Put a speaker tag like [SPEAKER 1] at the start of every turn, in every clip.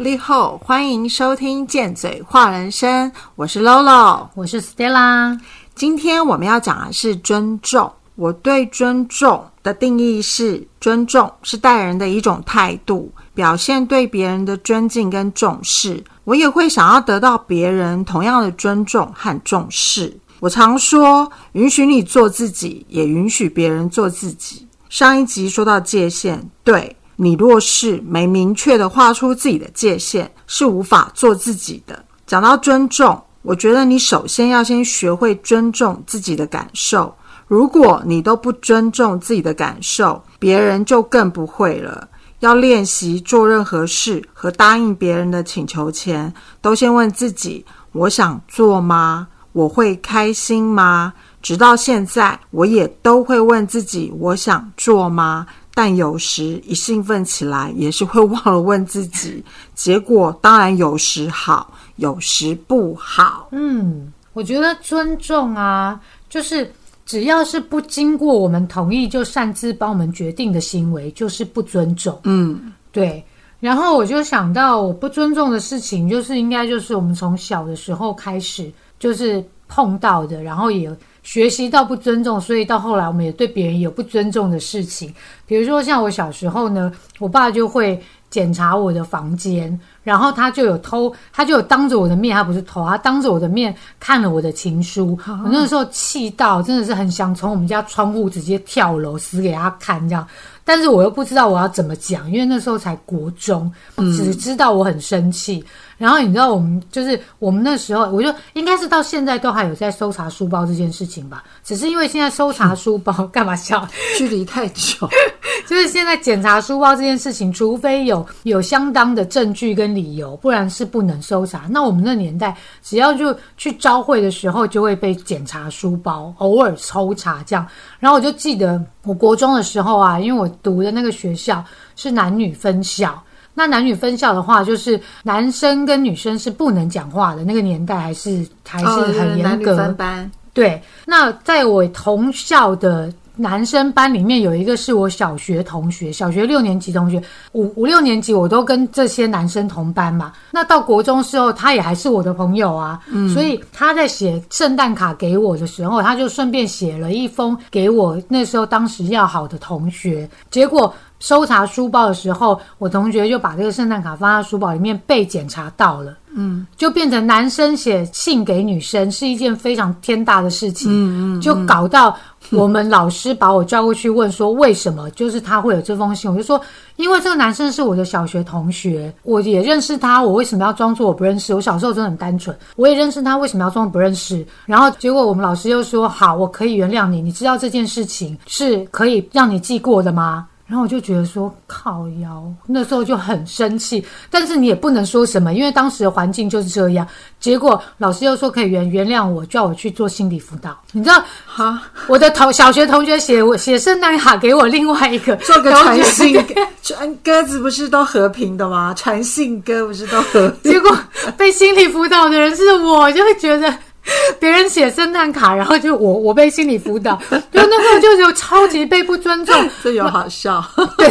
[SPEAKER 1] 立后，欢迎收听《贱嘴话人生》，我是 Lolo，
[SPEAKER 2] 我是 Stella。
[SPEAKER 1] 今天我们要讲的是尊重。我对尊重的定义是：尊重是待人的一种态度，表现对别人的尊敬跟重视。我也会想要得到别人同样的尊重和重视。我常说，允许你做自己，也允许别人做自己。上一集说到界限，对你若是没明确的画出自己的界限，是无法做自己的。讲到尊重，我觉得你首先要先学会尊重自己的感受。如果你都不尊重自己的感受，别人就更不会了。要练习做任何事和答应别人的请求前，都先问自己：我想做吗？我会开心吗？直到现在，我也都会问自己：我想做吗？但有时一兴奋起来，也是会忘了问自己。结果当然有时好，有时不好。
[SPEAKER 2] 嗯，我觉得尊重啊，就是。只要是不经过我们同意就擅自帮我们决定的行为，就是不尊重。
[SPEAKER 1] 嗯，
[SPEAKER 2] 对。然后我就想到，我不尊重的事情，就是应该就是我们从小的时候开始就是碰到的，然后也学习到不尊重，所以到后来我们也对别人有不尊重的事情。比如说像我小时候呢，我爸就会检查我的房间。然后他就有偷，他就有当着我的面，他不是偷，他当着我的面看了我的情书。我那个时候气到，真的是很想从我们家窗户直接跳楼死给他看这样。但是我又不知道我要怎么讲，因为那时候才国中，只知道我很生气。然后你知道我们就是我们那时候，我就应该是到现在都还有在搜查书包这件事情吧。只是因为现在搜查书包 干嘛笑？
[SPEAKER 1] 距离太久，
[SPEAKER 2] 就是现在检查书包这件事情，除非有有相当的证据跟理由，不然是不能搜查。那我们那年代，只要就去招会的时候，就会被检查书包，偶尔抽查这样。然后我就记得我国中的时候啊，因为我读的那个学校是男女分校。那男女分校的话，就是男生跟女生是不能讲话的。那个年代还是还是很严格。
[SPEAKER 1] 分班。
[SPEAKER 2] 对。那在我同校的男生班里面，有一个是我小学同学，小学六年级同学，五五六年级我都跟这些男生同班嘛。那到国中时候，他也还是我的朋友啊。嗯。所以他在写圣诞卡给我的时候，他就顺便写了一封给我那时候当时要好的同学。结果。搜查书包的时候，我同学就把这个圣诞卡放在书包里面，被检查到了。嗯，就变成男生写信给女生是一件非常天大的事情。嗯嗯，就搞到我们老师把我叫过去问说，为什么就是他会有这封信？我就说，因为这个男生是我的小学同学，我也认识他，我为什么要装作我不认识？我小时候真的很单纯，我也认识他，为什么要装不认识？然后结果我们老师又说，好，我可以原谅你。你知道这件事情是可以让你记过的吗？然后我就觉得说靠腰，那时候就很生气，但是你也不能说什么，因为当时的环境就是这样。结果老师又说可以原原谅我，叫我去做心理辅导。你知道，
[SPEAKER 1] 哈，
[SPEAKER 2] 我的同小学同学写我写圣诞卡给我，另外一个
[SPEAKER 1] 做个传信传鸽子不是都和平的吗？传信鸽不是都和平？
[SPEAKER 2] 结果被心理辅导的人是我，就会觉得。别人写圣诞卡，然后就我我被心理辅导，就那时候就有超级被不尊重，
[SPEAKER 1] 这有好笑。
[SPEAKER 2] 对，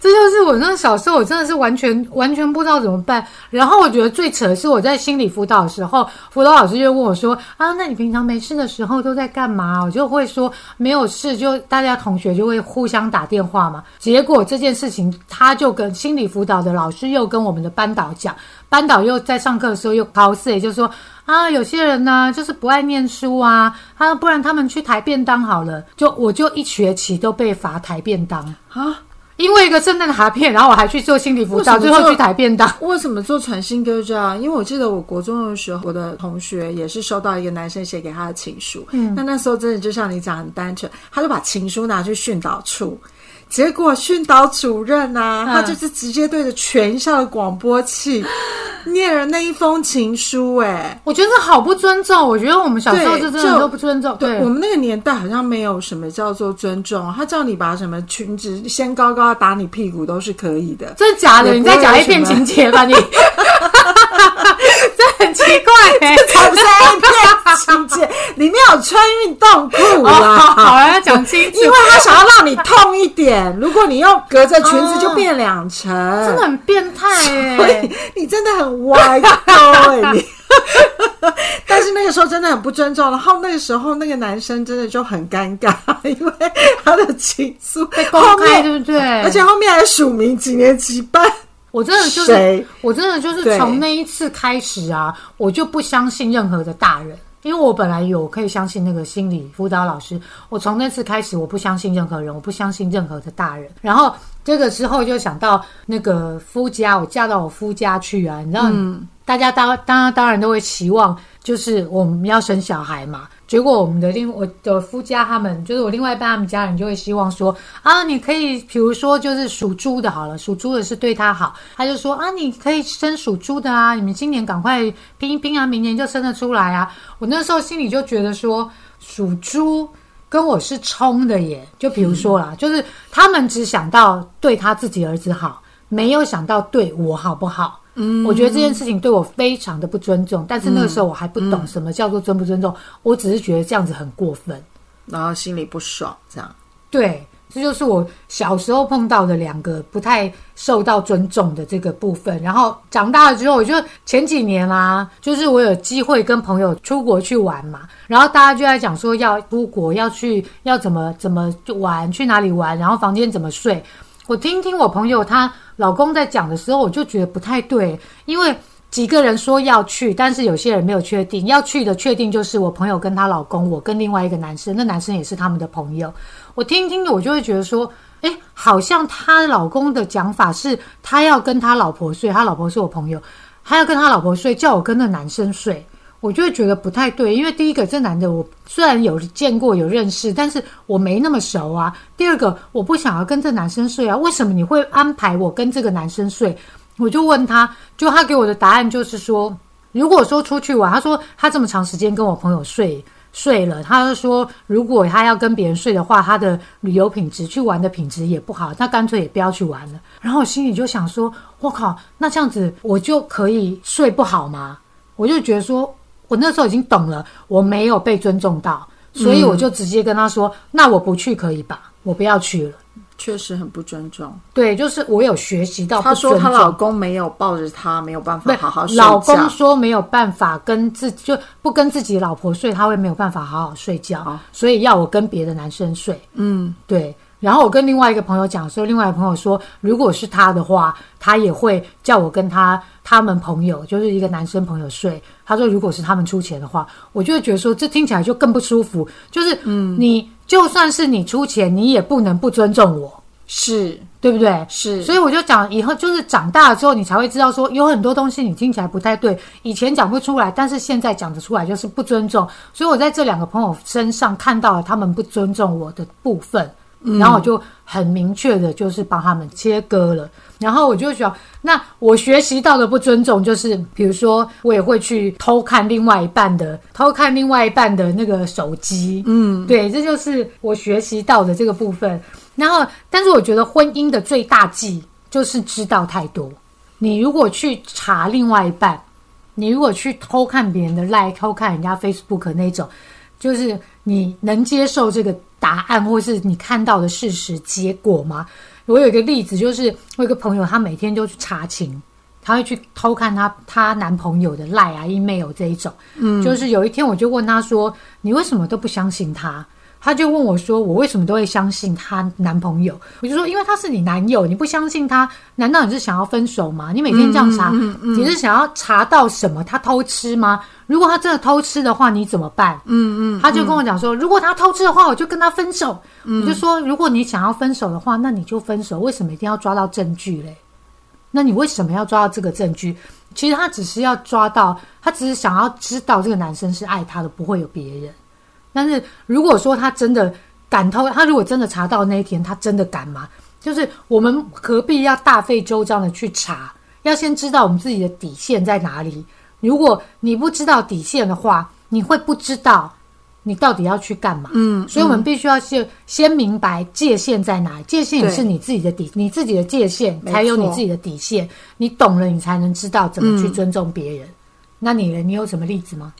[SPEAKER 2] 这就是我那小时候，我真的是完全完全不知道怎么办。然后我觉得最扯的是我在心理辅导的时候，辅导老师就问我说：“啊，那你平常没事的时候都在干嘛？”我就会说没有事，就大家同学就会互相打电话嘛。结果这件事情，他就跟心理辅导的老师又跟我们的班导讲，班导又在上课的时候又考试，也就是说。啊，有些人呢，就是不爱念书啊，啊，不然他们去抬便当好了。就我就一学期都被罚抬便当啊，因为一个圣诞卡片，然后我还去做心理辅导，最后去抬便当。
[SPEAKER 1] 为什么做传信歌这样？因为我记得我国中的时候，我的同学也是收到一个男生写给他的情书，嗯，那那时候真的就像你讲很单纯，他就把情书拿去训导处。结果训导主任啊，他就是直接对着全校的广播器 念了那一封情书，哎，
[SPEAKER 2] 我觉得好不尊重。我觉得我们小时候就真的都不尊重。
[SPEAKER 1] 对，我们那个年代好像没有什么叫做尊重，他叫你把什么裙子掀高高打你屁股都是可以的。
[SPEAKER 2] 真的假的？你再讲一遍情节吧，你。这很奇怪，
[SPEAKER 1] 才不是 A 片情节，里面有穿运动裤啊。
[SPEAKER 2] 好，要讲讲清楚，
[SPEAKER 1] 因为他想要让你痛一点。如果你用隔着裙子就变两层，
[SPEAKER 2] 真的很变态
[SPEAKER 1] 你真的很歪高哎、你。但是那个时候真的很不尊重，然后那个时候那个男生真的就很尴尬，因为他的情愫
[SPEAKER 2] 被公
[SPEAKER 1] 面，
[SPEAKER 2] 对不对？
[SPEAKER 1] 而且后面还署名几年几班，
[SPEAKER 2] 我真的就是，我真的就是从那一次开始啊，我就不相信任何的大人，因为我本来有可以相信那个心理辅导老师，我从那次开始，我不相信任何人，我不相信任何的大人。然后这个时候就想到那个夫家，我嫁到我夫家去啊，你知道，大家当当然当然都会期望，就是我们要生小孩嘛。结果我们的另我的夫家他们，就是我另外一半他们家人就会希望说啊，你可以比如说就是属猪的好了，属猪的是对他好，他就说啊，你可以生属猪的啊，你们今年赶快拼一拼啊，明年就生得出来啊。我那时候心里就觉得说，属猪跟我是冲的耶，就比如说啦，就是他们只想到对他自己儿子好，没有想到对我好不好。嗯，我觉得这件事情对我非常的不尊重，但是那个时候我还不懂什么叫做尊不尊重，我只是觉得这样子很过分。
[SPEAKER 1] 然后心里不爽，这样。
[SPEAKER 2] 对，这就是我小时候碰到的两个不太受到尊重的这个部分。然后长大了之后，我就前几年啦、就是我有机会跟朋友出国去玩嘛，然后大家就在讲说要出国要去要怎么怎么玩，去哪里玩，然后房间怎么睡。我听听我朋友她老公在讲的时候，我就觉得不太对，因为。几个人说要去，但是有些人没有确定。要去的确定就是我朋友跟她老公，我跟另外一个男生，那男生也是他们的朋友。我听听，我就会觉得说，哎，好像她老公的讲法是，他要跟他老婆睡，他老婆是我朋友，他要跟他老婆睡，叫我跟那男生睡，我就会觉得不太对。因为第一个，这男的我虽然有见过、有认识，但是我没那么熟啊。第二个，我不想要跟这男生睡啊，为什么你会安排我跟这个男生睡？我就问他，就他给我的答案就是说，如果说出去玩，他说他这么长时间跟我朋友睡睡了，他就说如果他要跟别人睡的话，他的旅游品质、去玩的品质也不好，他干脆也不要去玩了。然后我心里就想说，我靠，那这样子我就可以睡不好吗？我就觉得说，我那时候已经懂了，我没有被尊重到，所以我就直接跟他说，那我不去可以吧？我不要去了。
[SPEAKER 1] 确实很不尊重。
[SPEAKER 2] 对，就是我有学习到不
[SPEAKER 1] 她说。她老公没有抱着她，没有办法，好好睡
[SPEAKER 2] 老公。说没有办法跟自就不跟自己老婆睡，他会没有办法好好睡觉，
[SPEAKER 1] 好
[SPEAKER 2] 所以要我跟别的男生睡。
[SPEAKER 1] 嗯，
[SPEAKER 2] 对。然后我跟另外一个朋友讲说，另外一个朋友说，如果是他的话，他也会叫我跟他他们朋友，就是一个男生朋友睡。他说，如果是他们出钱的话，我就会觉得说，这听起来就更不舒服。就是，嗯，你就算是你出钱，你也不能不尊重我，
[SPEAKER 1] 是
[SPEAKER 2] 对不对？
[SPEAKER 1] 是，
[SPEAKER 2] 所以我就讲，以后就是长大了之后，你才会知道说，有很多东西你听起来不太对，以前讲不出来，但是现在讲得出来，就是不尊重。所以我在这两个朋友身上看到了他们不尊重我的部分，然后我就很明确的，就是帮他们切割了。然后我就想，那我学习到的不尊重，就是比如说，我也会去偷看另外一半的，偷看另外一半的那个手机，嗯，对，这就是我学习到的这个部分。然后，但是我觉得婚姻的最大忌就是知道太多。你如果去查另外一半，你如果去偷看别人的 like，偷看人家 Facebook 那种，就是你能接受这个答案，或是你看到的事实结果吗？我有一个例子，就是我有一个朋友，她每天就去查情，她会去偷看她她男朋友的 line 啊、email 这一种。嗯，就是有一天我就问她说：“你为什么都不相信他？”他就问我说：“我为什么都会相信她男朋友？”我就说：“因为他是你男友，你不相信他，难道你是想要分手吗？你每天这样查，你是想要查到什么？他偷吃吗？如果他真的偷吃的话，你怎么办？”嗯嗯，他就跟我讲说：“如果他偷吃的话，我就跟他分手。我就说：“如果你想要分手的话，那你就分手，为什么一定要抓到证据嘞？那你为什么要抓到这个证据？其实他只是要抓到，他只是想要知道这个男生是爱他的，不会有别人。”但是如果说他真的敢偷，他如果真的查到那一天，他真的敢吗？就是我们何必要大费周章的去查？要先知道我们自己的底线在哪里。如果你不知道底线的话，你会不知道你到底要去干嘛。
[SPEAKER 1] 嗯，
[SPEAKER 2] 所以我们必须要先先明白界限在哪里，界限也是你自己的底，你自己的界限才有你自己的底线。你懂了，你才能知道怎么去
[SPEAKER 1] 嗯
[SPEAKER 2] 尊重别人。那你呢？你有什么例子吗？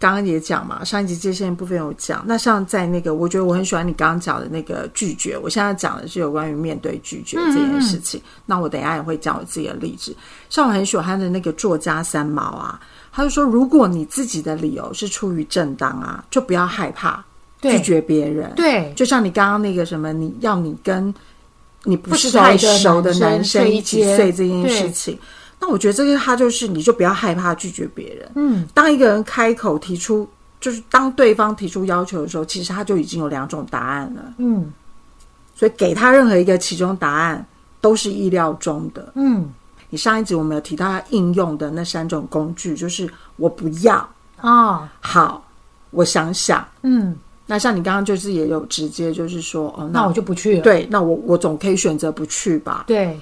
[SPEAKER 1] 刚刚也讲嘛，上一集界限部分有讲。那像在那个，我觉得我很喜欢你刚刚讲的那个拒绝。我现在讲的是有关于面对拒绝这件事情。那我等一下也会讲我自己的例子。像我很喜欢的那个作家三毛啊，他就说，如果你自己的理由是出于正当啊，就不要害怕拒绝别人。
[SPEAKER 2] 对，
[SPEAKER 1] 就像你刚刚那个什么，你要你跟你不是太熟的男生一起睡这件事情。那我觉得这个他就是，你就不要害怕拒绝别人。嗯，当一个人开口提出，就是当对方提出要求的时候，其实他就已经有两种答案了。嗯，所以给他任何一个其中答案都是意料中的。嗯，你上一集我们有提到他应用的那三种工具，就是我不要啊，好，我想想，嗯，那像你刚刚就是也有直接就是说，哦，
[SPEAKER 2] 那我就不去了。
[SPEAKER 1] 对，那我我总可以选择不去吧？
[SPEAKER 2] 对。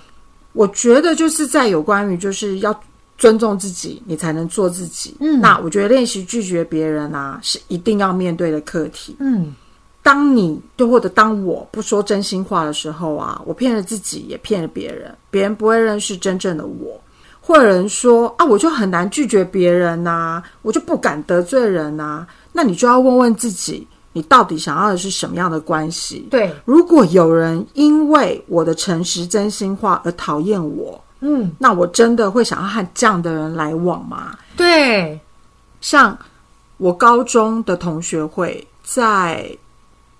[SPEAKER 1] 我觉得就是在有关于就是要尊重自己，你才能做自己。嗯，那我觉得练习拒绝别人啊，是一定要面对的课题。嗯，当你就或者当我不说真心话的时候啊，我骗了自己，也骗了别人，别人不会认识真正的我。或者人说啊，我就很难拒绝别人呐，我就不敢得罪人呐。那你就要问问自己。你到底想要的是什么样的关系？
[SPEAKER 2] 对，
[SPEAKER 1] 如果有人因为我的诚实真心话而讨厌我，嗯，那我真的会想要和这样的人来往吗？
[SPEAKER 2] 对，
[SPEAKER 1] 像我高中的同学会，在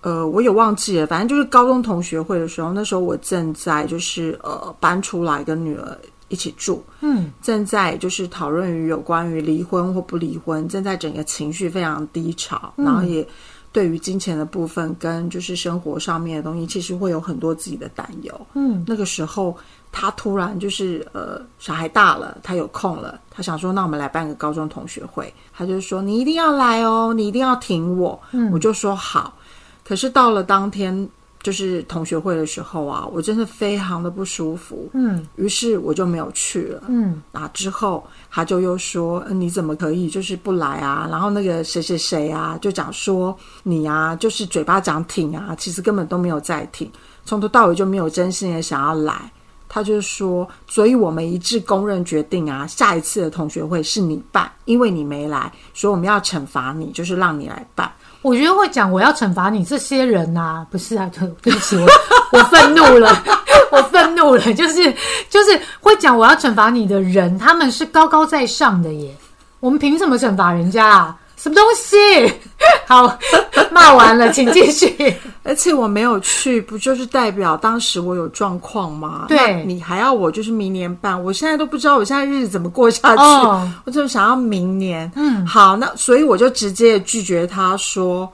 [SPEAKER 1] 呃，我也忘记了，反正就是高中同学会的时候，那时候我正在就是呃搬出来跟女儿一起住，嗯，正在就是讨论于有关于离婚或不离婚，正在整个情绪非常低潮，然后也。对于金钱的部分跟就是生活上面的东西，其实会有很多自己的担忧。嗯，那个时候他突然就是呃，小孩大了，他有空了，他想说，那我们来办个高中同学会。他就说，你一定要来哦，你一定要挺我。嗯，我就说好。可是到了当天。就是同学会的时候啊，我真的非常的不舒服。嗯，于是我就没有去了。嗯，啊之后他就又说：“你怎么可以就是不来啊？”然后那个谁谁谁啊，就讲说你啊，就是嘴巴讲挺啊，其实根本都没有在挺，从头到尾就没有真心的想要来。他就说，所以我们一致公认决定啊，下一次的同学会是你办，因为你没来，所以我们要惩罚你，就是让你来办。
[SPEAKER 2] 我觉得会讲我要惩罚你这些人呐，不是啊，对对不起，我我愤怒了，我愤怒了，就是就是会讲我要惩罚你的人，他们是高高在上的耶，我们凭什么惩罚人家啊？什么东西？好，骂完了，请继续。
[SPEAKER 1] 而且我没有去，不就是代表当时我有状况吗？
[SPEAKER 2] 对，
[SPEAKER 1] 你还要我就是明年办，我现在都不知道我现在日子怎么过下去。我就想要明年。嗯，好，那所以我就直接拒绝他说，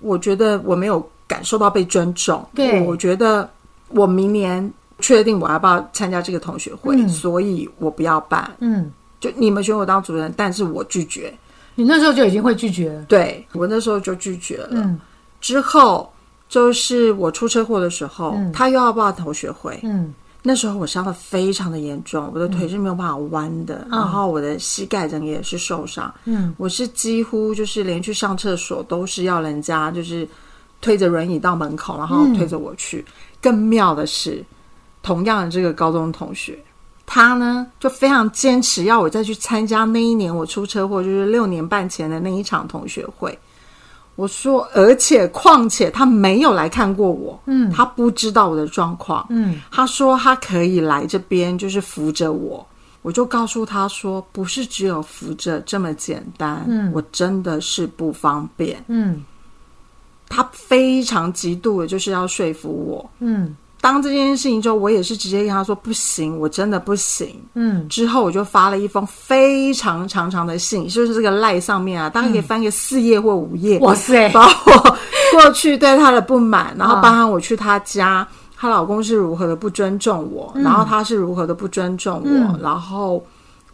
[SPEAKER 1] 我觉得我没有感受到被尊重。
[SPEAKER 2] 对，
[SPEAKER 1] 我觉得我明年确定我要不要参加这个同学会，所以我不要办。嗯，就你们选我当主任，但是我拒绝。
[SPEAKER 2] 你那时候就已经会拒绝了，
[SPEAKER 1] 对我那时候就拒绝了。嗯，之后就是我出车祸的时候，他又要报同学会。嗯，那时候我伤的非常的严重，我的腿是没有办法弯的，然后我的膝盖整个也是受伤。嗯，我是几乎就是连去上厕所都是要人家就是推着轮椅到门口，然后推着我去。更妙的是，同样的这个高中同学。他呢，就非常坚持要我再去参加那一年我出车祸，就是六年半前的那一场同学会。我说，而且况且他没有来看过我，嗯，他不知道我的状况，嗯，他说他可以来这边，就是扶着我。我就告诉他说，不是只有扶着这么简单，嗯，我真的是不方便，嗯。他非常极度的就是要说服我，嗯。当这件事情之后，我也是直接跟他说不行，我真的不行。嗯，之后我就发了一封非常长长的信，就是这个赖上面啊，大概可以翻个四页或五页。
[SPEAKER 2] 哇塞！
[SPEAKER 1] 把我过去对他的不满，然后包含我去他家，她老公是如何的不尊重我，然后他是如何的不尊重我，然后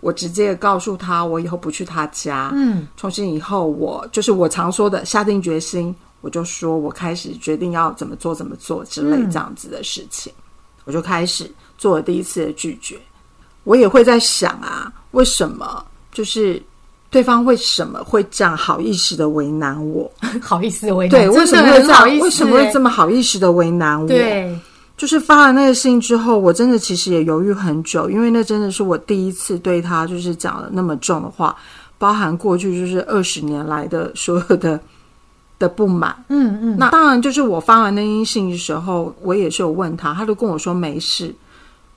[SPEAKER 1] 我直接告诉他，我以后不去他家。嗯，从今以后，我就是我常说的，下定决心。我就说，我开始决定要怎么做，怎么做之类这样子的事情，我就开始做了第一次的拒绝。我也会在想啊，为什么就是对方为什么会这样好意思的为难我？
[SPEAKER 2] 好意思为难，
[SPEAKER 1] 对，为什么会这样？为什么会这么好意思的为难我？
[SPEAKER 2] 对，
[SPEAKER 1] 就是发了那个信之后，我真的其实也犹豫很久，因为那真的是我第一次对他就是讲了那么重的话。包含过去就是二十年来的所有的的不满。
[SPEAKER 2] 嗯嗯，
[SPEAKER 1] 那当然，就是我发完那封信的时候，我也是有问他，他就跟我说没事。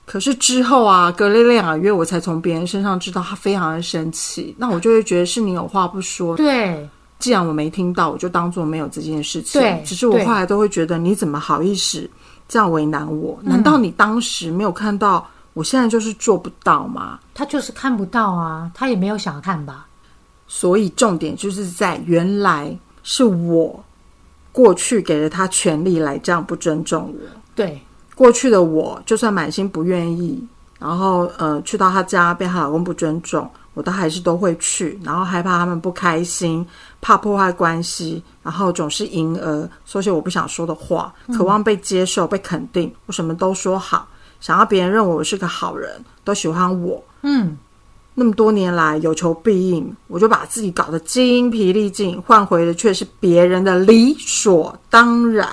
[SPEAKER 1] 可是之后啊，隔了两个月，我才从别人身上知道他非常的生气。那我就会觉得是你有话不说。
[SPEAKER 2] 对，
[SPEAKER 1] 既然我没听到，我就当做没有这件事情。
[SPEAKER 2] 对
[SPEAKER 1] 只是我后来都会觉得，你怎么好意思这样为难我？难道你当时没有看到，我现在就是做不到吗？
[SPEAKER 2] 他就是看不到啊，他也没有想看吧？
[SPEAKER 1] 所以重点就是在原来是我过去给了他权利来这样不尊重我。
[SPEAKER 2] 对，
[SPEAKER 1] 过去的我，就算满心不愿意，然后呃去到他家被他老公不尊重，我都还是都会去，然后害怕他们不开心，怕破坏关系，然后总是迎合说些我不想说的话，渴望被接受、被肯定，我什么都说好，想要别人认为我是个好人，都喜欢我。
[SPEAKER 2] 嗯，
[SPEAKER 1] 那么多年来有求必应，我就把自己搞得精疲力尽，换回的却是别人的理所当然。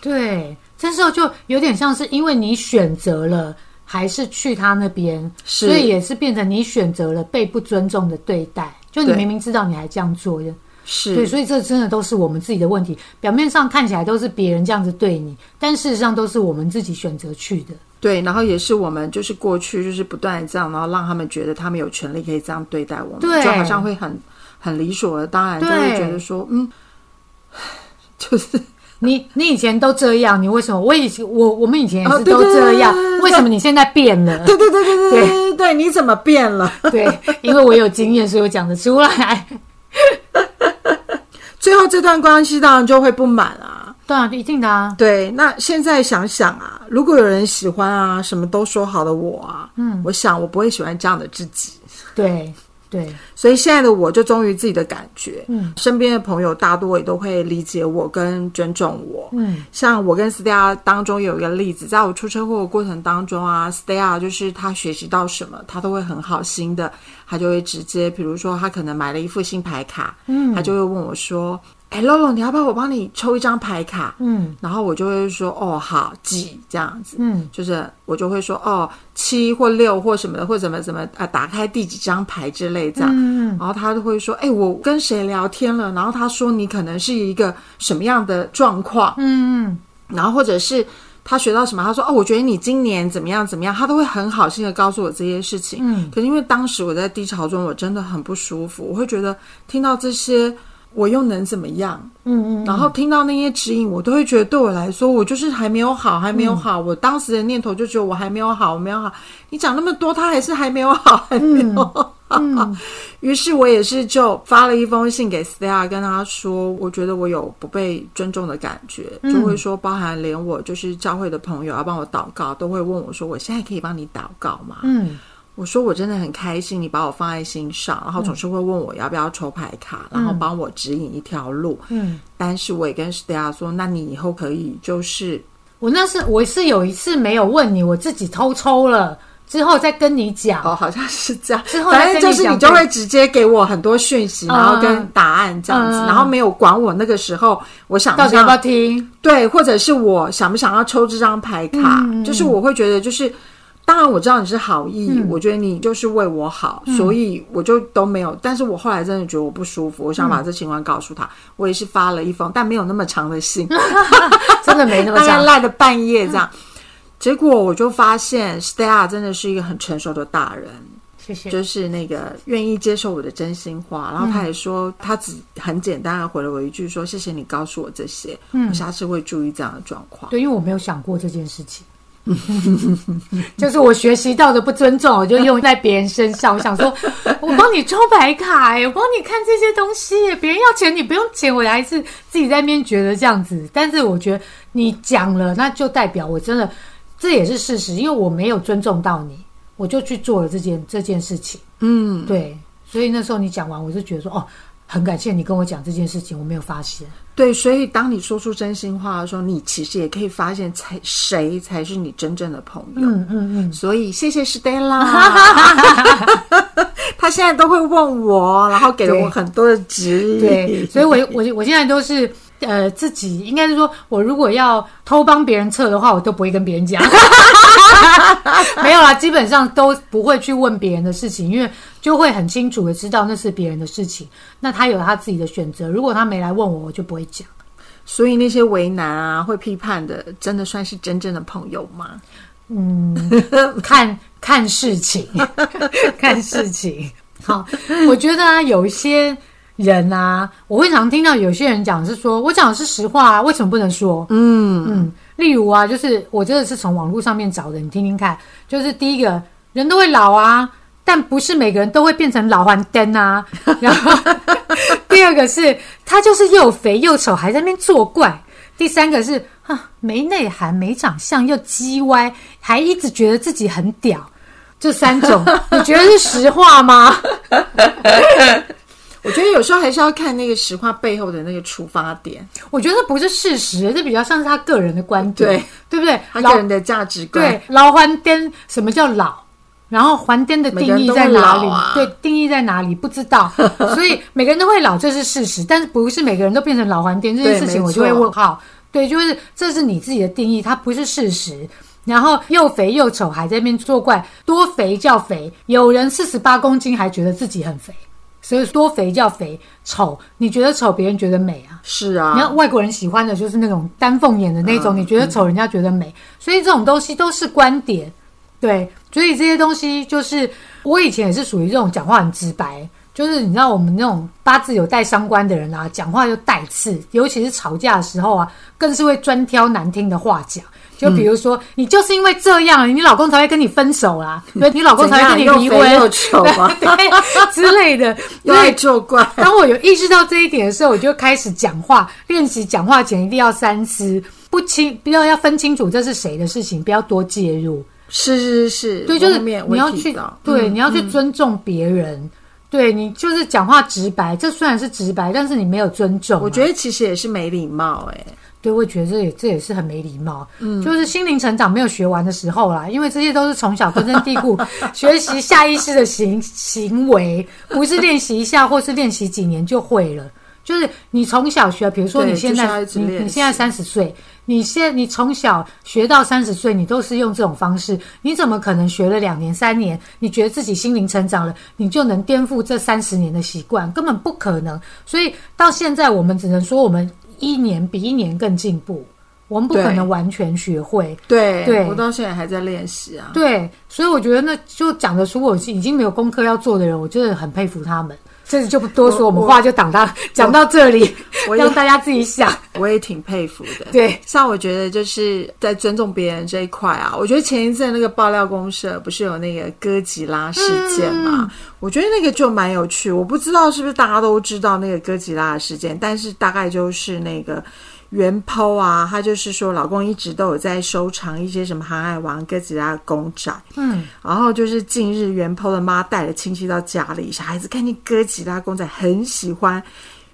[SPEAKER 2] 对，这时候就有点像是因为你选择了还是去他那边，所以也是变成你选择了被不尊重的对待。就你明明知道你还这样做的，
[SPEAKER 1] 是
[SPEAKER 2] 对，所以这真的都是我们自己的问题。表面上看起来都是别人这样子对你，但事实上都是我们自己选择去的。
[SPEAKER 1] 对然后也是我们就是过去就是不断这样然后让他们觉得他们有权利可以这样对待我们就好像会很很理所当然就会觉得说嗯 就是
[SPEAKER 2] 你你以前都这样你为什么？我以前我我们以前也是都这样为什么你现在变了？
[SPEAKER 1] 对对对对对对你怎么变了？
[SPEAKER 2] 对因为我有经验所以我讲得出来。
[SPEAKER 1] 最后这段关系当然就会不满了
[SPEAKER 2] 对啊，一定的啊。
[SPEAKER 1] 对，那现在想想啊，如果有人喜欢啊，什么都说好的我啊，嗯，我想我不会喜欢这样的自己。
[SPEAKER 2] 对对，
[SPEAKER 1] 所以现在的我就忠于自己的感觉，
[SPEAKER 2] 嗯，
[SPEAKER 1] 身边的朋友大多也都会理解我跟尊重我，
[SPEAKER 2] 嗯，
[SPEAKER 1] 像我跟 Stella 当中有一个例子，在我出车祸的过程当中啊，Stella 就是他学习到什么，他都会很好心的，他就会直接，比如说他可能买了一副新牌卡，
[SPEAKER 2] 嗯。
[SPEAKER 1] 他就会问我说：“哎，Lolo，你要不要我帮你抽一张牌卡？”
[SPEAKER 2] 嗯
[SPEAKER 1] 然后我就会说：“哦，好，几这样子。”
[SPEAKER 2] 嗯
[SPEAKER 1] 就是我就会说哦，七或六或什么的，或怎么怎么啊，打开第几张牌之类这样。
[SPEAKER 2] 嗯
[SPEAKER 1] 然后他就会说，哎、我跟谁聊天了？然后他说你可能是一个什么样的状况，
[SPEAKER 2] 嗯
[SPEAKER 1] 然后或者是他学到什么，他说哦，我觉得你今年怎么样怎么样，他都会很好心的告诉我这些事情。
[SPEAKER 2] 嗯
[SPEAKER 1] 可是因为当时我在低潮中，我真的很不舒服，我会觉得听到这些，我又能怎么样？
[SPEAKER 2] 嗯嗯，
[SPEAKER 1] 然后听到那些指引，我都会觉得对我来说，我就是还没有好，还没有好。我当时的念头就只有我还没有好，我没有好。你讲那么多，他还是还没有好，还没有好。于是我也是就发了一封信给 Stella，跟他说，我觉得我有不被尊重的感觉，就会说，包含连我就是教会的朋友要帮我祷告，都会问我说，我现在可以帮你祷告吗？
[SPEAKER 2] 嗯
[SPEAKER 1] 我说我真的很开心，你把我放在心上，然后总是会问我要不要抽牌卡，然后帮我指引一条路。
[SPEAKER 2] 嗯，
[SPEAKER 1] 但是我也跟 Stella 说，那你以后可以就是
[SPEAKER 2] 我那是我是有一次没有问你，我自己偷抽了，之后再跟你讲。
[SPEAKER 1] 哦，好像是这样。
[SPEAKER 2] 之后
[SPEAKER 1] 反正就是
[SPEAKER 2] 你
[SPEAKER 1] 就会直接给我很多讯息，
[SPEAKER 2] 嗯
[SPEAKER 1] 然后跟答案这样子，
[SPEAKER 2] 嗯
[SPEAKER 1] 然后没有管我那个时候我想不
[SPEAKER 2] 到底要不要
[SPEAKER 1] 想
[SPEAKER 2] 听？
[SPEAKER 1] 对，或者是我想不想要抽这张牌卡，
[SPEAKER 2] 嗯
[SPEAKER 1] 就是我会觉得就是。当然我知道你是好意，
[SPEAKER 2] 嗯
[SPEAKER 1] 我觉得你就是为我好，所以我就都没有。但是我后来真的觉得我不舒服，我想
[SPEAKER 2] 嗯
[SPEAKER 1] 把这情况告诉他。我也是发了一封，但没有那么长的信
[SPEAKER 2] 真的没那么长。
[SPEAKER 1] 赖了半夜这样。结果我就发现 Stella 真的是一个很成熟的大人，
[SPEAKER 2] 谢谢。
[SPEAKER 1] 就是那个愿意接受我的真心话。然后他也说，他只很简单的回了我一句说：“谢谢你告诉我这些，我下次会注意这样的状况。
[SPEAKER 2] 对，因为我没有想过这件事情。就是我学习到的不尊重，我就用在别人身上。我想说，我帮你抽白卡、哎，我帮你看这些东西、哎别人要钱你不用钱，我还是自己在那边觉得这样子。但是我觉得你讲了，那就代表我真的这也是事实，因为我没有尊重到你，我就去做了这件这件事情。
[SPEAKER 1] 嗯，
[SPEAKER 2] 对，所以那时候你讲完，我就觉得说，哦，很感谢你跟我讲这件事情，我没有发现。
[SPEAKER 1] 对，所以当你说出真心话的时候，你其实也可以发现才谁才是你真正的朋友。
[SPEAKER 2] 嗯嗯嗯，
[SPEAKER 1] 所以谢谢 Stella，他现在都会问我，然后给了我很多的指引。
[SPEAKER 2] 对，所以我我我现在都是呃自己应该是说，我如果要偷帮别人测的话，我都不会跟别人讲。没有啦，基本上都不会去问别人的事情，因为就会很清楚的知道那是别人的事情，那他有他自己的选择。如果他没来问我，我就不会讲。
[SPEAKER 1] 所以那些为难啊、会批判的，真的算是真正的朋友吗？
[SPEAKER 2] 嗯，看 看事情，看事情。好，我觉得啊，有一些人啊，我会常听到有些人讲是说，我讲的是实话啊，为什么不能说？
[SPEAKER 1] 嗯
[SPEAKER 2] 嗯，例如啊，就是我真的是从网络上面找的，你听听看。就是第一个人都会老啊，但不是每个人都会变成老黄灯啊。然后第二个是他就是又肥又丑，还在那边作怪。第三个是啊，没内涵、没长相又叽歪，还一直觉得自己很屌。这三种，你觉得是实话吗？
[SPEAKER 1] 我觉得有时候还是要看那个实话背后的那个出发点，
[SPEAKER 2] 我觉得不是事实，这比较像是他个人的观点，
[SPEAKER 1] 对
[SPEAKER 2] 对不对？
[SPEAKER 1] 他个人的价值观。
[SPEAKER 2] 对，老还颠，什么叫老？然后还颠的定义在哪里？
[SPEAKER 1] 啊、
[SPEAKER 2] 对，定义在哪里？不知道。所以每个人都会老，这是事实，但是不是每个人都变成老还颠这件事情，我就会问号。对，就是这是你自己的定义，它不是事实。然后又肥又丑，还在那边作怪，多肥叫肥？有人四十八公斤还觉得自己很肥，所以多肥叫肥，丑你觉得丑，别人觉得美啊？
[SPEAKER 1] 是啊，
[SPEAKER 2] 你看外国人喜欢的就是那种丹凤眼的那种，
[SPEAKER 1] 嗯
[SPEAKER 2] 你觉得丑，人家觉得美，所以这种东西都是观点，对，所以这些东西就是我以前也是属于这种讲话很直白。就是你知道我们那种八字有带伤官的人啊，讲话就带刺，尤其是吵架的时候啊，更是会专挑难听的话讲。就比如说，
[SPEAKER 1] 嗯、
[SPEAKER 2] 你就是因为这样，你老公才会跟你分手啦，对，你老公才会跟你离婚，
[SPEAKER 1] 又丑啊，
[SPEAKER 2] 对之类的，
[SPEAKER 1] 又爱作怪。
[SPEAKER 2] 当我有意识到这一点的时候，我就开始讲话，练习讲话前一定要三思，不清，不要要分清楚这是谁的事情，不要多介入。
[SPEAKER 1] 是是是，
[SPEAKER 2] 对，就是你要去，对，
[SPEAKER 1] 嗯、
[SPEAKER 2] 你要去尊重别人。对你就是讲话直白，这虽然是直白，但是你没有尊重、啊。
[SPEAKER 1] 我觉得其实也是没礼貌哎、欸。
[SPEAKER 2] 对，我觉得这也这也是很没礼貌。嗯，就是心灵成长没有学完的时候啦，因为这些都是从小根深蒂固 学习下意识的行行为，不是练习一下或是练习几年就会了。就是你从小学，比如说你现在、你你现在三十岁，你现你从小学到三十岁，你都是用这种方式，你怎么可能学了两年三年，你觉得自己心灵成长了，你就能颠覆这三十年的习惯？根本不可能。所以到现在，我们只能说我们一年比一年更进步，我们不可能完全学会。
[SPEAKER 1] 对，
[SPEAKER 2] 对
[SPEAKER 1] 我到现在还在练习啊。
[SPEAKER 2] 对，所以我觉得那就讲得出我已经没有功课要做的人，我真的很佩服他们。这就不多说，我们话就挡到讲到这里，让大家自己想。
[SPEAKER 1] 我也挺佩服的。
[SPEAKER 2] 对，
[SPEAKER 1] 像我觉得就是在尊重别人这一块啊，我觉得前一阵那个爆料公社不是有那个哥吉拉事件嘛？
[SPEAKER 2] 嗯、
[SPEAKER 1] 我觉得那个就蛮有趣。我不知道是不是大家都知道那个哥吉拉的事件，但是大概就是那个。原 po 啊，她就是说，老公一直都有在收藏一些什么航海王、哥吉拉公仔，
[SPEAKER 2] 嗯，
[SPEAKER 1] 然后就是近日原 po 的妈带了亲戚到家里，小孩子看见哥吉拉公仔很喜欢，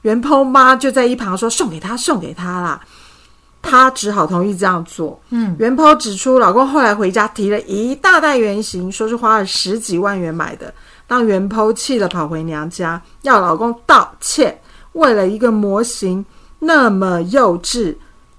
[SPEAKER 1] 原 po 妈就在一旁说送给他，送给他啦，她只好同意这样做。
[SPEAKER 2] 嗯，
[SPEAKER 1] 原 po 指出，老公后来回家提了一大袋原型，说是花了十几万元买的，让袁抛气了，跑回娘家要老公道歉，为了一个模型。那么幼稚，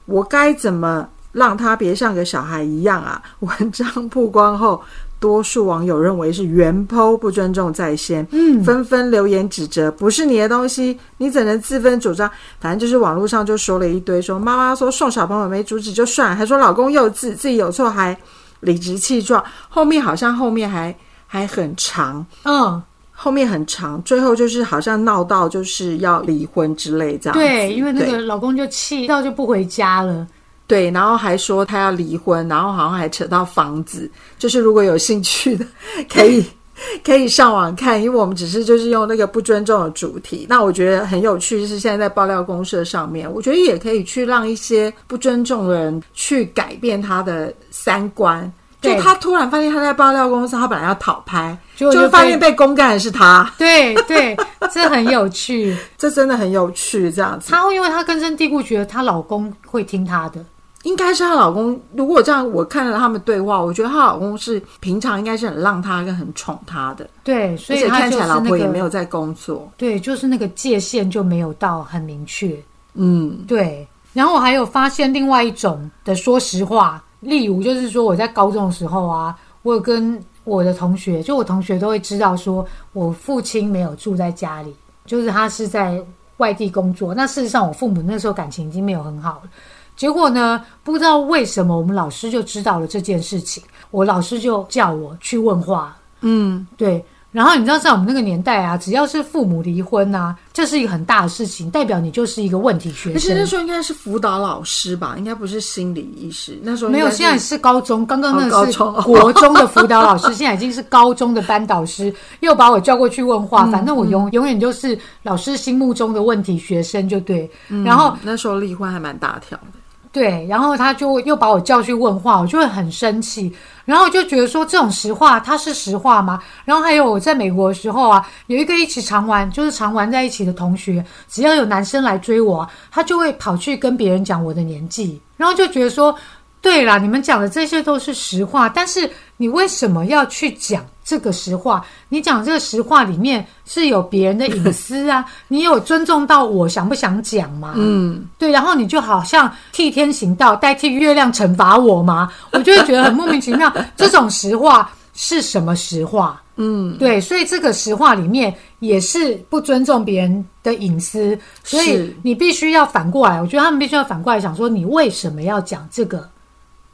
[SPEAKER 1] 我该怎么让他别像个小孩一样啊？文章曝光后，多数网友认为是原 po 不尊重在先，
[SPEAKER 2] 嗯，
[SPEAKER 1] 纷纷留言指责不是你的东西，你怎能自分主张？反正就是网络上就说了一堆，说妈妈说送小朋友没阻止就算，还说老公幼稚，自己有错还理直气壮，后面好像后面还还很长，
[SPEAKER 2] 嗯。
[SPEAKER 1] 后面很长，最后就是好像闹到就是要离婚之类这样。
[SPEAKER 2] 对，因为那个老公就气到就不回家了。
[SPEAKER 1] 对，然后还说他要离婚，然后好像还扯到房子。就是如果有兴趣的，可以 可以上网看，因为我们只是就是用那个不尊重的主题。那我觉得很有趣，就是现在在爆料公社上面，我觉得也可以去让一些不尊重的人去改变他的三观。就他突然发现他在爆料公司，他本来要讨拍，
[SPEAKER 2] 就
[SPEAKER 1] 就发现被公干的是他。
[SPEAKER 2] 对对，这很有趣，
[SPEAKER 1] 这真的很有趣。这样子，
[SPEAKER 2] 她因为她根深蒂固觉得她老公会听她的，
[SPEAKER 1] 应该是她老公。如果这样，我看了他们对话，我觉得她老公是平常应该是很让她跟很宠她的。
[SPEAKER 2] 对，所以、
[SPEAKER 1] 看起来老婆也没有在工作。
[SPEAKER 2] 对，就是那个界限就没有到很明确。
[SPEAKER 1] 嗯，
[SPEAKER 2] 对。然后我还有发现另外一种的说实话，例如就是说我在高中的时候啊，我有跟我的同学，就我同学都会知道说我父亲没有住在家里，就是他是在外地工作。那事实上我父母那时候感情已经没有很好了。结果呢，不知道为什么我们老师就知道了这件事情，我老师就叫我去问话。
[SPEAKER 1] 嗯，
[SPEAKER 2] 对。然后你知道，在我们那个年代啊，只要是父母离婚啊，这是一个很大的事情，代表你就是一个问题学生。
[SPEAKER 1] 而且那时候应该是辅导老师吧，应该不是心理医师。那时候
[SPEAKER 2] 没有，现在是高中，刚刚那是
[SPEAKER 1] 哦高中
[SPEAKER 2] 国中的辅导老师，现在已经是高中的班导师，又把我叫过去问话。反正我永永远就是老师心目中的问题学生，就对。然后
[SPEAKER 1] 嗯那时候离婚还蛮大条的。
[SPEAKER 2] 对，然后他就又把我叫去问话，我就会很生气，然后我就觉得说这种实话，它是实话吗？然后还有我在美国的时候啊，有一个一起常玩，就是常玩在一起的同学，只要有男生来追我，他就会跑去跟别人讲我的年纪，然后就觉得说，对啦，你们讲的这些都是实话，但是你为什么要去讲这个实话？你讲这个实话里面是有别人的隐私啊，你有尊重到我想不想讲吗？
[SPEAKER 1] 嗯，
[SPEAKER 2] 对，然后你就好像替天行道，代替月亮惩罚我吗？我就会觉得很莫名其妙。这种实话是什么实话？
[SPEAKER 1] 嗯，
[SPEAKER 2] 对，所以这个实话里面也是不尊重别人的隐私，所以你必须要反过来，我觉得他们必须要反过来想说，你为什么要讲这个？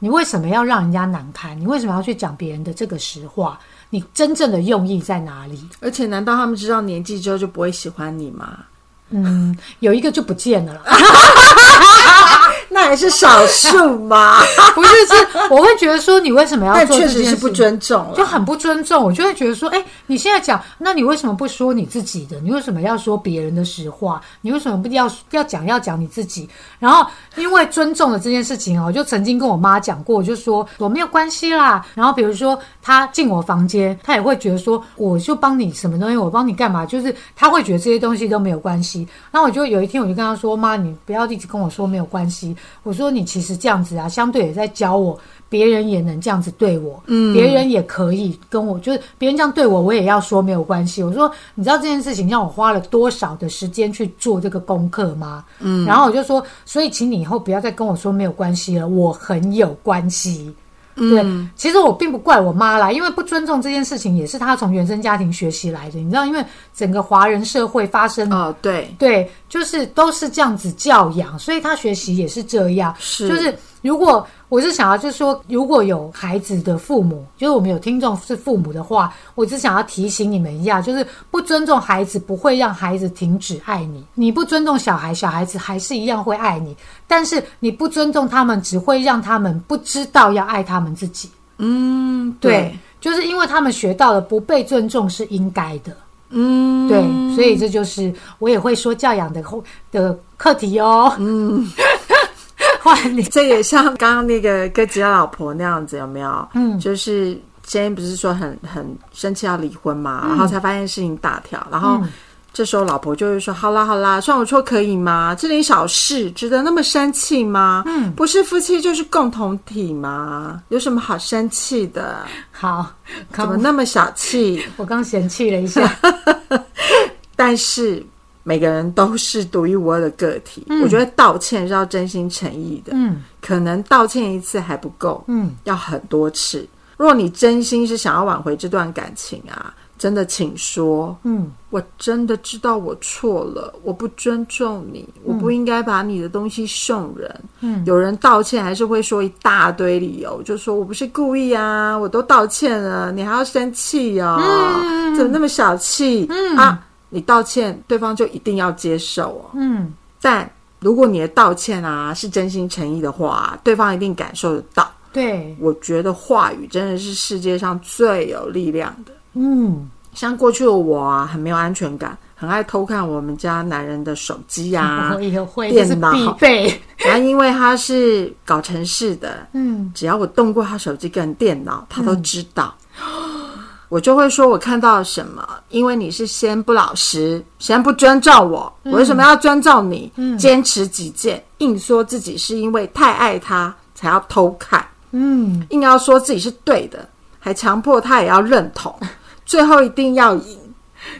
[SPEAKER 2] 你为什么要让人家难堪？你为什么要去讲别人的这个实话？你真正的用意在哪里？
[SPEAKER 1] 而且难道他们知道年纪之后就不会喜欢你吗？
[SPEAKER 2] 嗯，有一个就不见了啦。
[SPEAKER 1] 那还是少数嘛。
[SPEAKER 2] 不是，是我会觉得说，你为什么要做这件事？
[SPEAKER 1] 确实是不尊重，
[SPEAKER 2] 就很不尊重，我就会觉得说，哎、你现在讲，那你为什么不说你自己的？你为什么要说别人的实话？你为什么不要要讲要讲你自己？然后因为尊重的这件事情哦，我就曾经跟我妈讲过，我就说我没有关系啦。然后比如说她进我房间，她也会觉得说，我就帮你什么东西，我帮你干嘛？就是她会觉得这些东西都没有关系。那我就有一天我就跟她说，妈，你不要一直跟我说没有关系。我说你其实这样子啊，相对也在教我。别人也能这样子对我，嗯，别人也可以跟我，就是别人这样对我，我也要说没有关系。我说，你知道这件事情让我花了多少的时间去做这个功课吗？嗯，然后我就说，所以请你以后不要再跟我说没有关系了，我很有关系。对，其实我并不怪我妈啦，因为不尊重这件事情也是她从原生家庭学习来的。你知道，因为整个华人社会发生
[SPEAKER 1] 哦，对，
[SPEAKER 2] 对，就是都是这样子教养，所以她学习也是这样。
[SPEAKER 1] 是
[SPEAKER 2] 就是如果我是想要，就是说，如果有孩子的父母，就是我们有听众是父母的话，我只想要提醒你们一下，就是不尊重孩子不会让孩子停止爱你，你不尊重小孩，小孩子还是一样会爱你，但是你不尊重他们，只会让他们不知道要爱他们自己。
[SPEAKER 1] 嗯，
[SPEAKER 2] 对，就是因为他们学到了不被尊重是应该的。
[SPEAKER 1] 嗯，
[SPEAKER 2] 对，所以这就是我也会说教养的后的课题哦。嗯，换你，
[SPEAKER 1] 这也像刚刚那个哥吉他老婆那样子，有没有？
[SPEAKER 2] 嗯
[SPEAKER 1] 就是今天不是说很很生气要离婚嘛，然后才发现事情大条，然后
[SPEAKER 2] 嗯
[SPEAKER 1] 这时候老婆就会说：“好啦好啦，算我错可以吗？这点小事值得那么生气吗？
[SPEAKER 2] 嗯，
[SPEAKER 1] 不是夫妻就是共同体吗？有什么好生气的？
[SPEAKER 2] 好，
[SPEAKER 1] 怎么那么小气？
[SPEAKER 2] 我刚嫌弃了一下，
[SPEAKER 1] 但是每个人都是独一无二的个体，
[SPEAKER 2] 嗯。
[SPEAKER 1] 我觉得道歉是要真心诚意的，
[SPEAKER 2] 嗯。
[SPEAKER 1] 可能道歉一次还不够，
[SPEAKER 2] 嗯，
[SPEAKER 1] 要很多次。如果你真心是想要挽回这段感情啊，真的请说，
[SPEAKER 2] 嗯，
[SPEAKER 1] 我真的知道我错了，我不尊重你，我不应该把你的东西送人。
[SPEAKER 2] 嗯，
[SPEAKER 1] 有人道歉还是会说一大堆理由，就说我不是故意啊，我都道歉了，你还要生气哦？
[SPEAKER 2] 嗯。
[SPEAKER 1] 怎么那么小气？
[SPEAKER 2] 嗯。
[SPEAKER 1] 啊，你道歉，对方就一定要接受哦。
[SPEAKER 2] 嗯
[SPEAKER 1] 但如果你的道歉啊是真心诚意的话，对方一定感受得到。
[SPEAKER 2] 对，
[SPEAKER 1] 我觉得话语真的是世界上最有力量的。
[SPEAKER 2] 嗯
[SPEAKER 1] 像过去的我啊，很没有安全感，很爱偷看我们家男人的手机啊
[SPEAKER 2] 我。也会，这是
[SPEAKER 1] 电脑
[SPEAKER 2] 必备。
[SPEAKER 1] 然后因为他是搞城市的，
[SPEAKER 2] 嗯
[SPEAKER 1] 只要我动过他手机跟电脑，他都知道。我就会说我看到了什么，因为你是先不老实，先不尊重我，我为什么要尊重你？坚持己见，硬说自己是因为太爱他才要偷看，
[SPEAKER 2] 嗯，
[SPEAKER 1] 硬要说自己是对的，还强迫他也要认同，最后一定要赢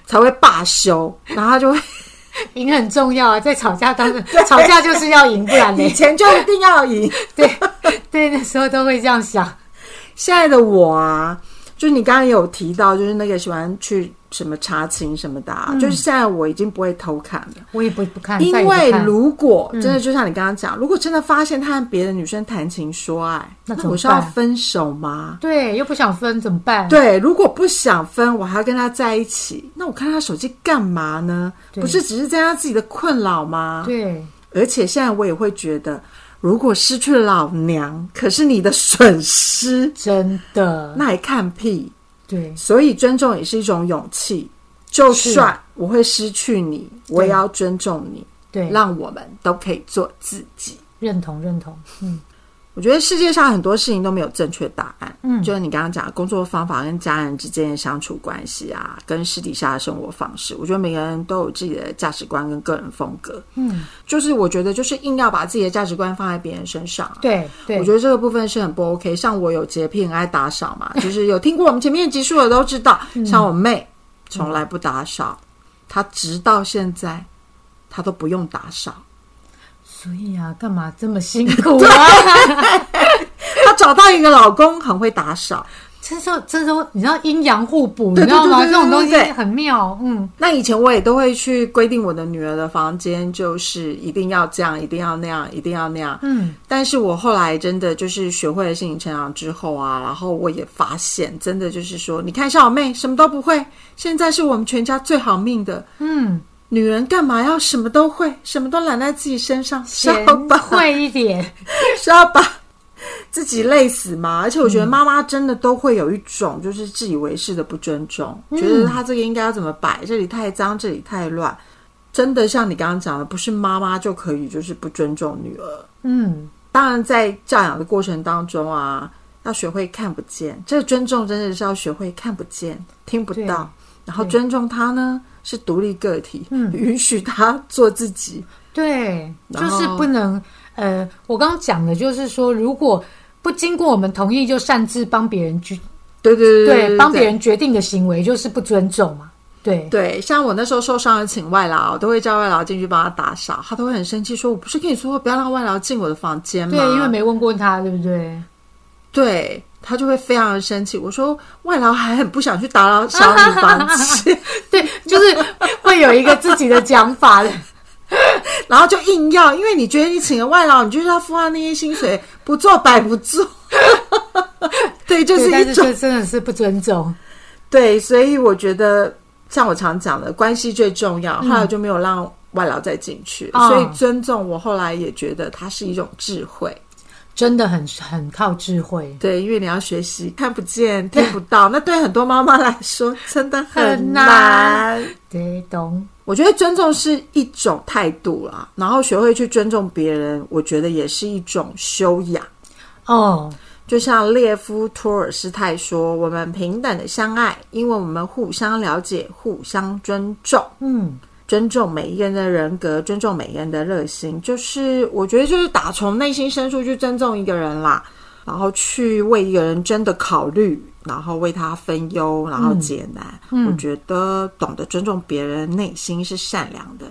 [SPEAKER 1] 才会罢休，然后他就会
[SPEAKER 2] 赢很重要啊，在吵架当中，吵架就是要赢，不然
[SPEAKER 1] 以
[SPEAKER 2] 呢？
[SPEAKER 1] 前就一定要赢。
[SPEAKER 2] 对对，那时候都会这样想。
[SPEAKER 1] 现在的我啊，就是你刚刚有提到，就是那个喜欢去什么查情什么的、啊，就是现在我已经不会偷看了。
[SPEAKER 2] 我也不不看，
[SPEAKER 1] 因为如果真的就像你刚刚讲，如果真的发现他和别的女生谈情说爱，
[SPEAKER 2] 那
[SPEAKER 1] 我是要分手吗？
[SPEAKER 2] 对又不想分怎么办？
[SPEAKER 1] 对，如果不想分，我还要跟他在一起，那我看他手机干嘛呢？不是只是增加自己的困扰吗？
[SPEAKER 2] 对
[SPEAKER 1] 而且现在我也会觉得，如果失去老娘，可是你的损失，
[SPEAKER 2] 真的。
[SPEAKER 1] 那还看屁？
[SPEAKER 2] 对。
[SPEAKER 1] 所以尊重也是一种勇气，就算我会失去你，我也要尊重你，
[SPEAKER 2] 对，
[SPEAKER 1] 让我们都可以做自己。
[SPEAKER 2] 认同认同，嗯
[SPEAKER 1] 我觉得世界上很多事情都没有正确答案，
[SPEAKER 2] 嗯。
[SPEAKER 1] 就是你刚刚讲的工作方法跟家人之间的相处关系啊，跟私底下的生活方式，我觉得每个人都有自己的价值观跟个人风格。
[SPEAKER 2] 嗯，
[SPEAKER 1] 就是我觉得就是硬要把自己的价值观放在别人身上。啊、
[SPEAKER 2] 对对，
[SPEAKER 1] 我觉得这个部分是很不 OK。像我有洁癖，很爱打扫嘛，就是有听过我们前面集数的都知道，
[SPEAKER 2] 嗯。
[SPEAKER 1] 像我妹从来不打扫，她直到现在她都不用打扫，
[SPEAKER 2] 所以啊，干嘛这么辛苦啊？
[SPEAKER 1] 她 找到一个老公很会打扫。
[SPEAKER 2] 这时候这时候你知道阴阳互补，你知道吗？这种东西很妙，嗯，
[SPEAKER 1] 那以前我也都会去规定我的女儿的房间，就是一定要这样，一定要那样，一定要那样。
[SPEAKER 2] 嗯，
[SPEAKER 1] 但是我后来真的就是学会了心理成长之后啊，然后我也发现，真的就是说，你看小妹什么都不会，现在是我们全家最好命的。
[SPEAKER 2] 嗯，
[SPEAKER 1] 女人干嘛要什么都会，什么都揽在自己身上，是
[SPEAKER 2] 贤
[SPEAKER 1] 要把
[SPEAKER 2] 会一点，
[SPEAKER 1] 是要把自己累死吗？而且我觉得妈妈真的都会有一种就是自以为是的不尊重，觉得她这个应该要怎么摆，这里太脏，这里太乱。真的像你刚刚讲的，不是妈妈就可以就是不尊重女儿。
[SPEAKER 2] 嗯，
[SPEAKER 1] 当然，在教养的过程当中啊，要学会看不见，这个尊重真的是要学会看不见、听不到，然后尊重他呢是独立个体，
[SPEAKER 2] 嗯
[SPEAKER 1] 允许他做自己。
[SPEAKER 2] 对，就是不能，呃，我刚刚讲的就是说，如果不经过我们同意就擅自帮别人决
[SPEAKER 1] 对对对
[SPEAKER 2] 对帮别人决定的行为，就是不尊重嘛。对
[SPEAKER 1] 对，像我那时候受伤了，请外劳，我都会叫外劳进去帮他打扫，他都会很生气，说：“我不是跟你说过不要让外劳进我的房间吗？”
[SPEAKER 2] 对，因为没问过他，对不对？
[SPEAKER 1] 对他就会非常的生气。我说外劳还很不想去打扰小女房间，
[SPEAKER 2] 对，就是会有一个自己的讲法的。
[SPEAKER 1] 然后就硬要，因为你觉得你请了外劳，你就是要付他那些薪水，不做白不做。对，就，是一种
[SPEAKER 2] 这真的是不尊重。
[SPEAKER 1] 对，所以我觉得像我常讲的，关系最重要。后来我就没有让外劳再进去，
[SPEAKER 2] 哦
[SPEAKER 1] 所以尊重我后来也觉得它是一种智慧。
[SPEAKER 2] 真的很很靠智慧，
[SPEAKER 1] 对，因为你要学习看不见、听不到，那对很多妈妈来说真的很。难
[SPEAKER 2] 对，懂。
[SPEAKER 1] 我觉得尊重是一种态度啦，然后学会去尊重别人，我觉得也是一种修养。
[SPEAKER 2] 哦，
[SPEAKER 1] 就像列夫·托尔斯泰说：“我们平等的相爱，因为我们互相了解、互相尊重。
[SPEAKER 2] 嗯，
[SPEAKER 1] 尊重每一个人的人格，尊重每一个人的热心，就是我觉得就是打从内心深处去尊重一个人啦，然后去为一个人真的考虑，然后为他分忧，然后解难。我觉得懂得尊重别人，内心是善良的。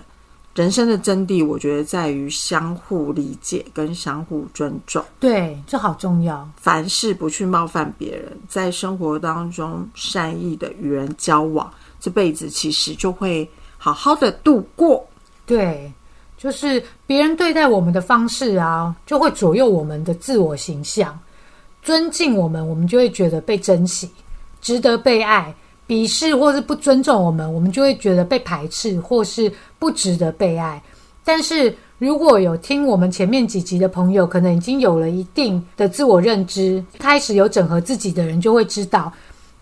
[SPEAKER 1] 人生的真谛，我觉得在于相互理解跟相互尊重。
[SPEAKER 2] 对，这好重要。
[SPEAKER 1] 凡事不去冒犯别人，在生活当中善意的与人交往，这辈子其实就会好好的度过。
[SPEAKER 2] 对，就是别人对待我们的方式啊，就会左右我们的自我形象。尊敬我们，我们就会觉得被珍惜，值得被爱；鄙视或是不尊重我们，我们就会觉得被排斥，或是不值得被爱。但是如果有听我们前面几集的朋友，可能已经有了一定的自我认知，开始有整合自己的人，就会知道，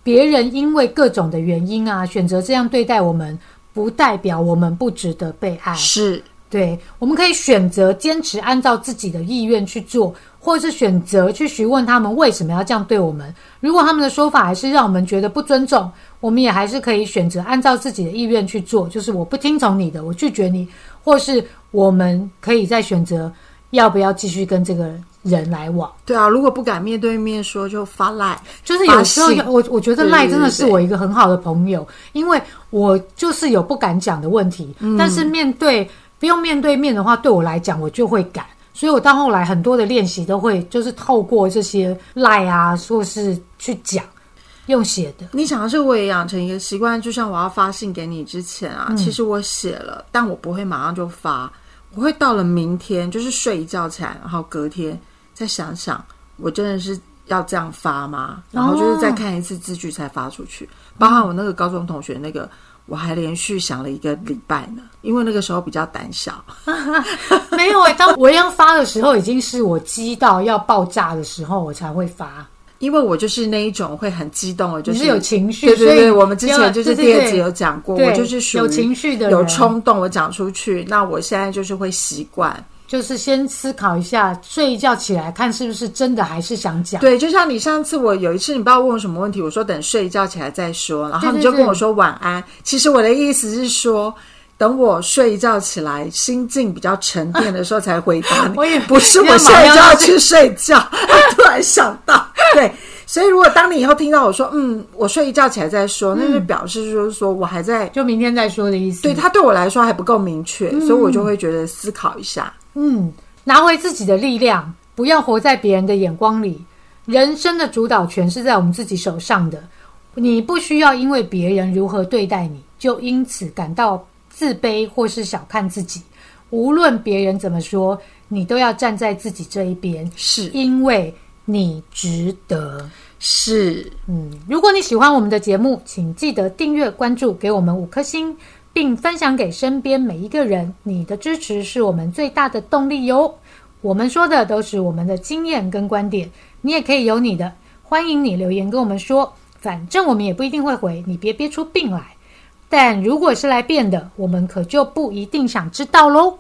[SPEAKER 2] 别人因为各种的原因啊，选择这样对待我们，不代表我们不值得被爱。
[SPEAKER 1] 是
[SPEAKER 2] 对，我们可以选择坚持按照自己的意愿去做，或是选择去询问他们为什么要这样对我们。如果他们的说法还是让我们觉得不尊重，我们也还是可以选择按照自己的意愿去做，就是我不听从你的，我拒绝你，或是我们可以再选择要不要继续跟这个人来往。
[SPEAKER 1] 对啊，如果不敢面对面说，就发赖。
[SPEAKER 2] 就是有时候我我觉得赖真的是我一个很好的朋友，因为我就是有不敢讲的问题，
[SPEAKER 1] 嗯
[SPEAKER 2] 但是面对不用面对面的话，对我来讲我就会敢。所以我到后来很多的练习都会就是透过这些赖啊，或是去讲，用写的。
[SPEAKER 1] 你想要是，我也养成一个习惯，就像我要发信给你之前啊，其实我写了，但我不会马上就发，我会到了明天，就是睡一觉起来，然后隔天再想想，我真的是要这样发吗？然后就是再看一次字句才发出去。包含我那个高中同学那个，我还连续想了一个礼拜呢，因为那个时候比较胆小。
[SPEAKER 2] 没有诶、当我要发的时候，已经是我激到要爆炸的时候，我才会发。
[SPEAKER 1] 因为我就是那一种会很激动的，就是
[SPEAKER 2] 你是有情绪
[SPEAKER 1] 对对对，我们之前就是第二集有讲过，我就是属于
[SPEAKER 2] 有情绪的人
[SPEAKER 1] 有冲动，我讲出去。那我现在就是会习惯，
[SPEAKER 2] 就是先思考一下，睡一觉起来看是不是真的还是想讲。
[SPEAKER 1] 对，就像你上次我有一次你不知道问我什么问题，我说等睡一觉起来再说，然后你就跟我说晚安。其实我的意思是说。等我睡一觉起来，心境比较沉淀的时候才回答你。
[SPEAKER 2] 我也
[SPEAKER 1] 不是我现在就要去睡觉，突然想到，对，所以如果当你以后听到我说，嗯，我睡一觉起来再说，那就表示就是说我还在
[SPEAKER 2] 就明天再说的意思。
[SPEAKER 1] 对他对我来说还不够明确，所以我就会觉得思考一下。
[SPEAKER 2] 嗯，拿回自己的力量，不要活在别人的眼光里。人生的主导权是在我们自己手上的，你不需要因为别人如何对待你，就因此感到自卑或是小看自己。无论别人怎么说，你都要站在自己这一边，
[SPEAKER 1] 是
[SPEAKER 2] 因为你值得。
[SPEAKER 1] 是，
[SPEAKER 2] 嗯，如果你喜欢我们的节目，请记得订阅、关注，给我们五颗星，并分享给身边每一个人。你的支持是我们最大的动力哟。我们说的都是我们的经验跟观点，你也可以有你的，欢迎你留言跟我们说，反正我们也不一定会回，你别憋出病来。但如果是来变的，我们可就不一定想知道喽。